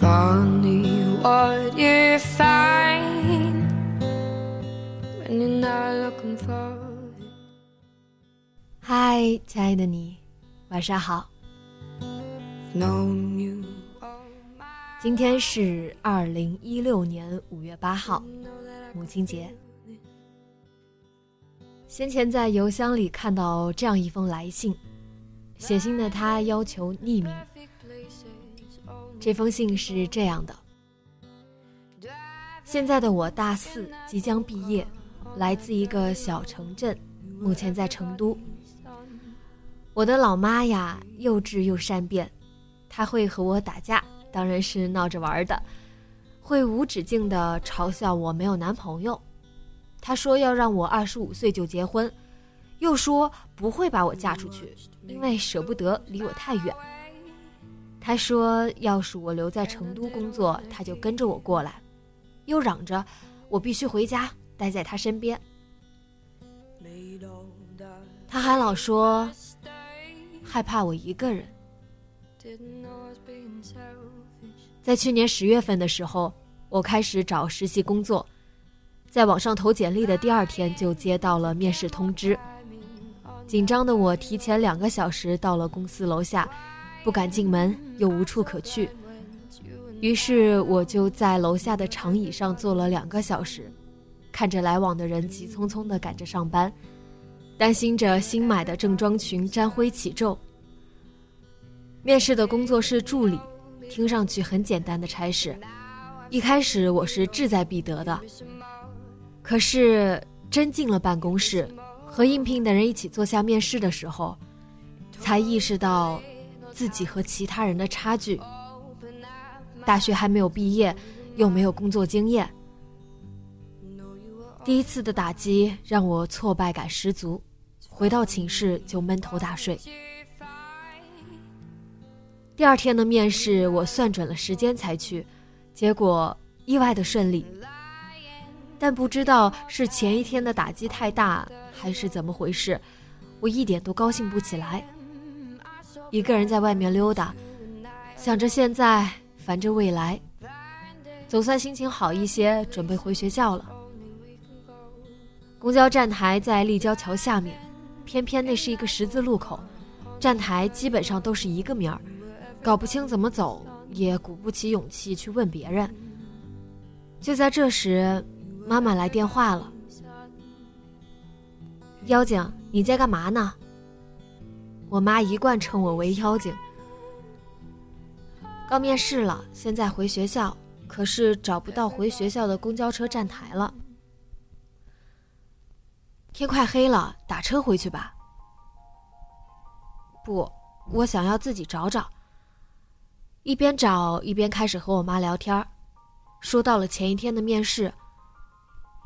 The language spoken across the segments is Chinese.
嗨，亲爱的你，晚上好。今天是二零一六年五月八号，母亲节。先前在邮箱里看到这样一封来信，写信的他要求匿名。这封信是这样的：现在的我大四，即将毕业，来自一个小城镇，目前在成都。我的老妈呀，幼稚又善变，她会和我打架，当然是闹着玩的，会无止境地嘲笑我没有男朋友。她说要让我二十五岁就结婚，又说不会把我嫁出去，因为舍不得离我太远。他说：“要是我留在成都工作，他就跟着我过来。”又嚷着我必须回家，待在他身边。他还老说害怕我一个人。在去年十月份的时候，我开始找实习工作，在网上投简历的第二天就接到了面试通知。紧张的我提前两个小时到了公司楼下。不敢进门，又无处可去，于是我就在楼下的长椅上坐了两个小时，看着来往的人急匆匆地赶着上班，担心着新买的正装裙沾灰起皱。面试的工作是助理，听上去很简单的差事，一开始我是志在必得的，可是真进了办公室，和应聘的人一起坐下面试的时候，才意识到。自己和其他人的差距。大学还没有毕业，又没有工作经验，第一次的打击让我挫败感十足。回到寝室就闷头大睡。第二天的面试，我算准了时间才去，结果意外的顺利。但不知道是前一天的打击太大，还是怎么回事，我一点都高兴不起来。一个人在外面溜达，想着现在，烦着未来，总算心情好一些，准备回学校了。公交站台在立交桥下面，偏偏那是一个十字路口，站台基本上都是一个名儿，搞不清怎么走，也鼓不起勇气去问别人。就在这时，妈妈来电话了：“妖精，你在干嘛呢？”我妈一贯称我为妖精。刚面试了，现在回学校，可是找不到回学校的公交车站台了。天快黑了，打车回去吧。不，我想要自己找找。一边找一边开始和我妈聊天说到了前一天的面试。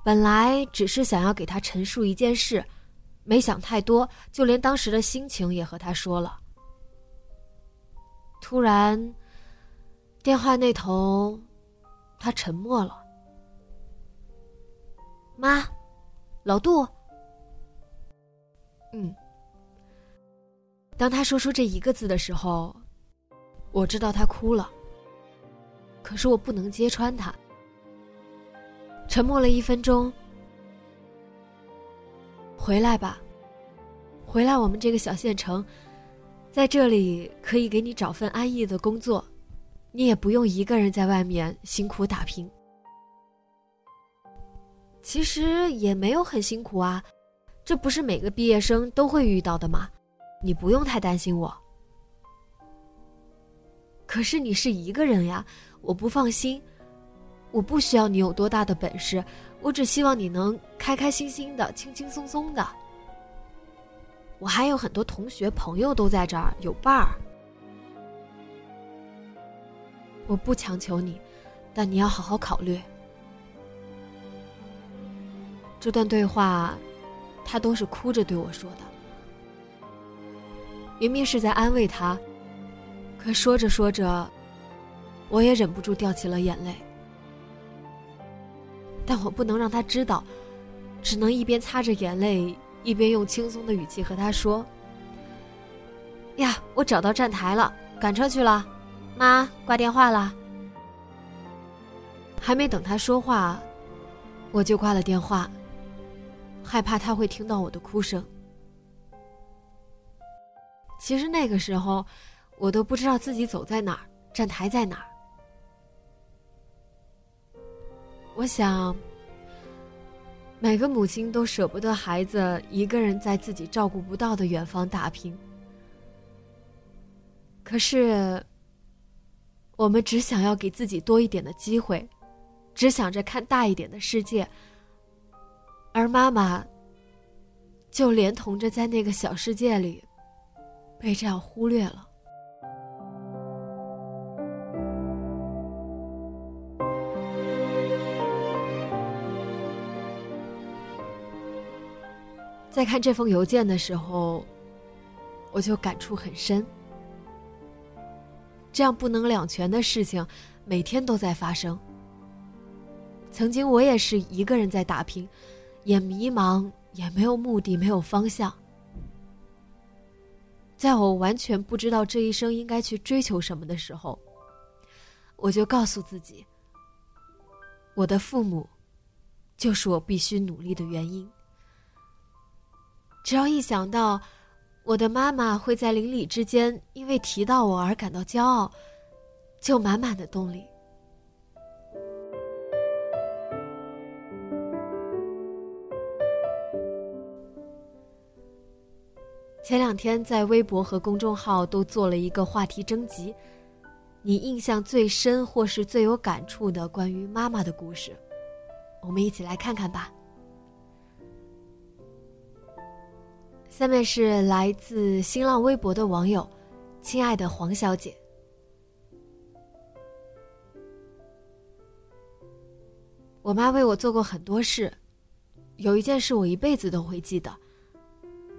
本来只是想要给她陈述一件事。没想太多，就连当时的心情也和他说了。突然，电话那头，他沉默了。妈，老杜。嗯。当他说出这一个字的时候，我知道他哭了。可是我不能揭穿他。沉默了一分钟。回来吧，回来我们这个小县城，在这里可以给你找份安逸的工作，你也不用一个人在外面辛苦打拼。其实也没有很辛苦啊，这不是每个毕业生都会遇到的吗？你不用太担心我。可是你是一个人呀，我不放心。我不需要你有多大的本事，我只希望你能开开心心的、轻轻松松的。我还有很多同学朋友都在这儿，有伴儿。我不强求你，但你要好好考虑。这段对话，他都是哭着对我说的。明明是在安慰他，可说着说着，我也忍不住掉起了眼泪。但我不能让他知道，只能一边擦着眼泪，一边用轻松的语气和他说：“呀，我找到站台了，赶车去了，妈挂电话了。”还没等他说话，我就挂了电话，害怕他会听到我的哭声。其实那个时候，我都不知道自己走在哪儿，站台在哪儿。我想，每个母亲都舍不得孩子一个人在自己照顾不到的远方打拼。可是，我们只想要给自己多一点的机会，只想着看大一点的世界，而妈妈就连同着在那个小世界里，被这样忽略了。在看这封邮件的时候，我就感触很深。这样不能两全的事情，每天都在发生。曾经我也是一个人在打拼，也迷茫，也没有目的，没有方向。在我完全不知道这一生应该去追求什么的时候，我就告诉自己：我的父母，就是我必须努力的原因。只要一想到我的妈妈会在邻里之间因为提到我而感到骄傲，就满满的动力。前两天在微博和公众号都做了一个话题征集，你印象最深或是最有感触的关于妈妈的故事，我们一起来看看吧。下面是来自新浪微博的网友，亲爱的黄小姐，我妈为我做过很多事，有一件事我一辈子都会记得。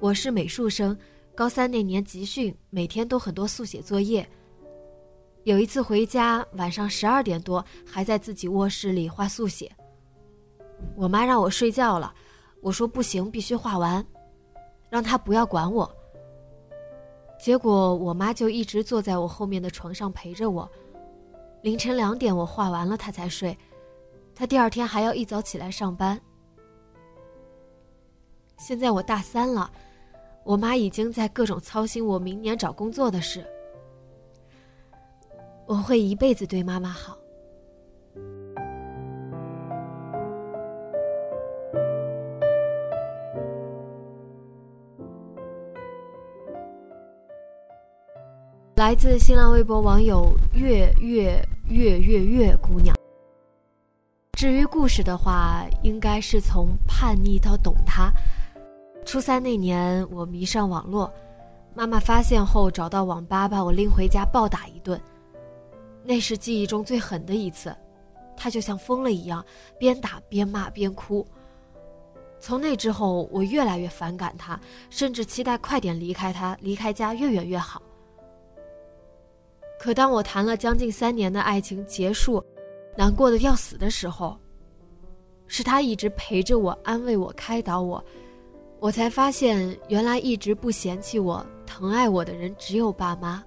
我是美术生，高三那年集训，每天都很多速写作业。有一次回家，晚上十二点多，还在自己卧室里画速写。我妈让我睡觉了，我说不行，必须画完。让他不要管我。结果我妈就一直坐在我后面的床上陪着我，凌晨两点我画完了，她才睡。她第二天还要一早起来上班。现在我大三了，我妈已经在各种操心我明年找工作的事。我会一辈子对妈妈好。来自新浪微博网友月月月月月姑娘。至于故事的话，应该是从叛逆到懂他。初三那年，我迷上网络，妈妈发现后找到网吧把我拎回家暴打一顿，那是记忆中最狠的一次。她就像疯了一样，边打边骂边哭。从那之后，我越来越反感她，甚至期待快点离开她，离开家越远越好。可当我谈了将近三年的爱情结束，难过的要死的时候，是他一直陪着我，安慰我，开导我，我才发现原来一直不嫌弃我、疼爱我的人只有爸妈。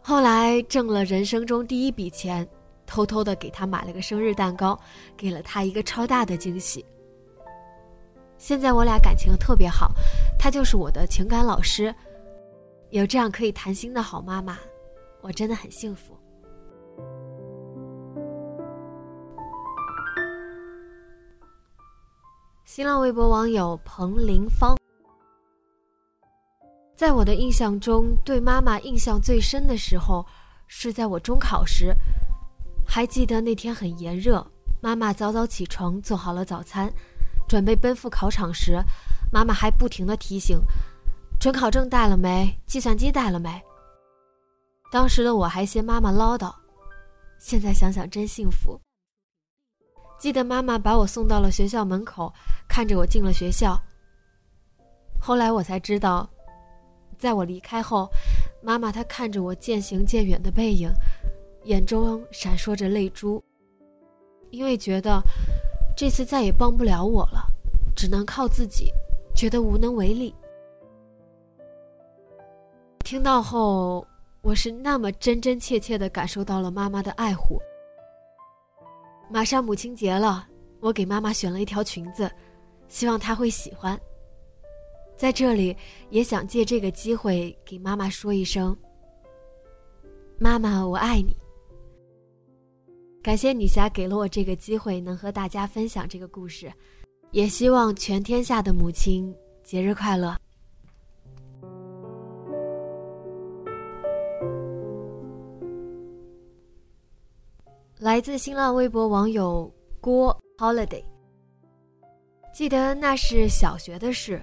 后来挣了人生中第一笔钱，偷偷的给他买了个生日蛋糕，给了他一个超大的惊喜。现在我俩感情特别好，他就是我的情感老师。有这样可以谈心的好妈妈，我真的很幸福。新浪微博网友彭林芳，在我的印象中，对妈妈印象最深的时候，是在我中考时。还记得那天很炎热，妈妈早早起床做好了早餐，准备奔赴考场时，妈妈还不停地提醒：“准考证带了没？计算机带了没？”当时的我还嫌妈妈唠叨，现在想想真幸福。记得妈妈把我送到了学校门口，看着我进了学校。后来我才知道，在我离开后，妈妈她看着我渐行渐远的背影。眼中闪烁着泪珠，因为觉得这次再也帮不了我了，只能靠自己，觉得无能为力。听到后，我是那么真真切切的感受到了妈妈的爱护。马上母亲节了，我给妈妈选了一条裙子，希望她会喜欢。在这里，也想借这个机会给妈妈说一声：“妈妈，我爱你。”感谢女侠给了我这个机会，能和大家分享这个故事，也希望全天下的母亲节日快乐。来自新浪微博网友郭 holiday，记得那是小学的事，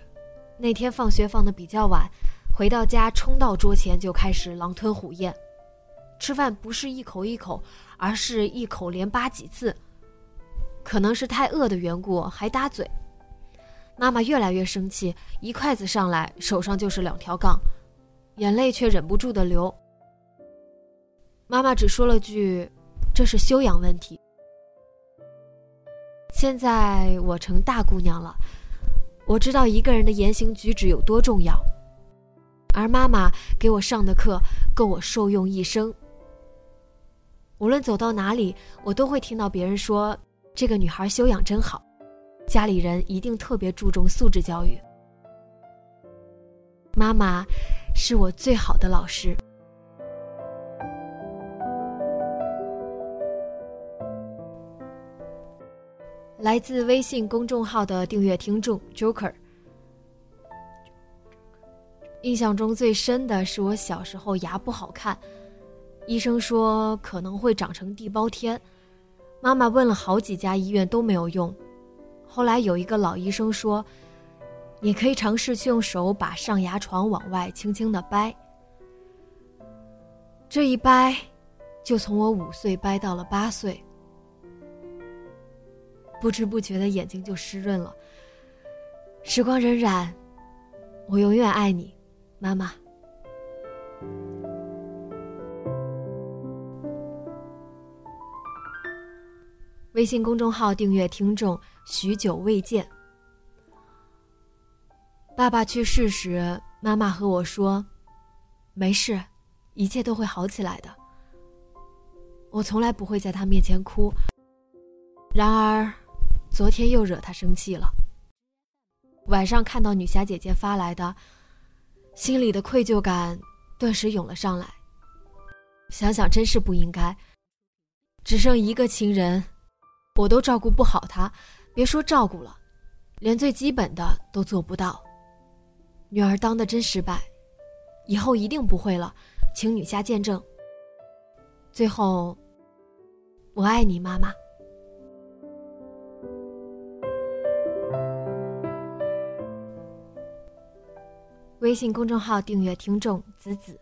那天放学放的比较晚，回到家冲到桌前就开始狼吞虎咽。吃饭不是一口一口，而是一口连扒几次。可能是太饿的缘故，还搭嘴。妈妈越来越生气，一筷子上来，手上就是两条杠，眼泪却忍不住的流。妈妈只说了句：“这是修养问题。”现在我成大姑娘了，我知道一个人的言行举止有多重要，而妈妈给我上的课够我受用一生。无论走到哪里，我都会听到别人说：“这个女孩修养真好，家里人一定特别注重素质教育。”妈妈是我最好的老师。来自微信公众号的订阅听众 Joker，印象中最深的是我小时候牙不好看。医生说可能会长成地包天，妈妈问了好几家医院都没有用。后来有一个老医生说：“你可以尝试去用手把上牙床往外轻轻的掰。”这一掰，就从我五岁掰到了八岁，不知不觉的眼睛就湿润了。时光荏苒，我永远爱你，妈妈。微信公众号订阅听众许久未见。爸爸去世时，妈妈和我说：“没事，一切都会好起来的。”我从来不会在他面前哭。然而，昨天又惹他生气了。晚上看到女侠姐姐发来的，心里的愧疚感顿时涌了上来。想想真是不应该，只剩一个亲人。我都照顾不好他，别说照顾了，连最基本的都做不到。女儿当的真失败，以后一定不会了，请女侠见证。最后，我爱你，妈妈。微信公众号订阅听众子子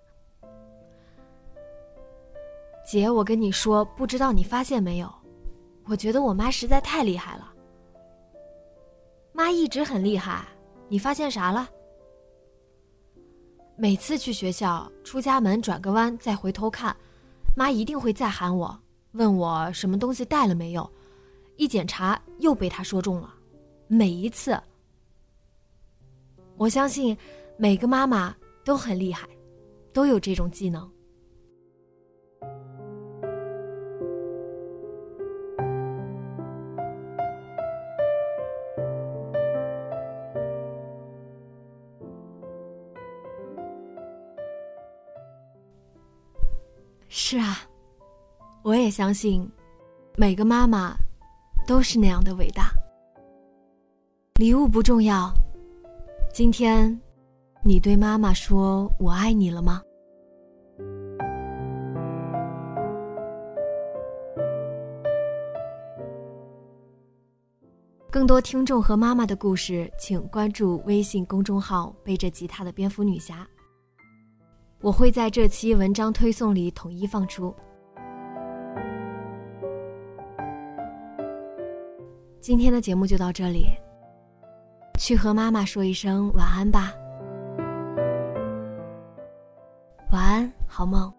姐，我跟你说，不知道你发现没有？我觉得我妈实在太厉害了。妈一直很厉害，你发现啥了？每次去学校，出家门转个弯再回头看，妈一定会再喊我，问我什么东西带了没有。一检查又被她说中了，每一次。我相信每个妈妈都很厉害，都有这种技能。是啊，我也相信，每个妈妈都是那样的伟大。礼物不重要，今天你对妈妈说我爱你了吗？更多听众和妈妈的故事，请关注微信公众号“背着吉他的蝙蝠女侠”。我会在这期文章推送里统一放出。今天的节目就到这里，去和妈妈说一声晚安吧。好梦。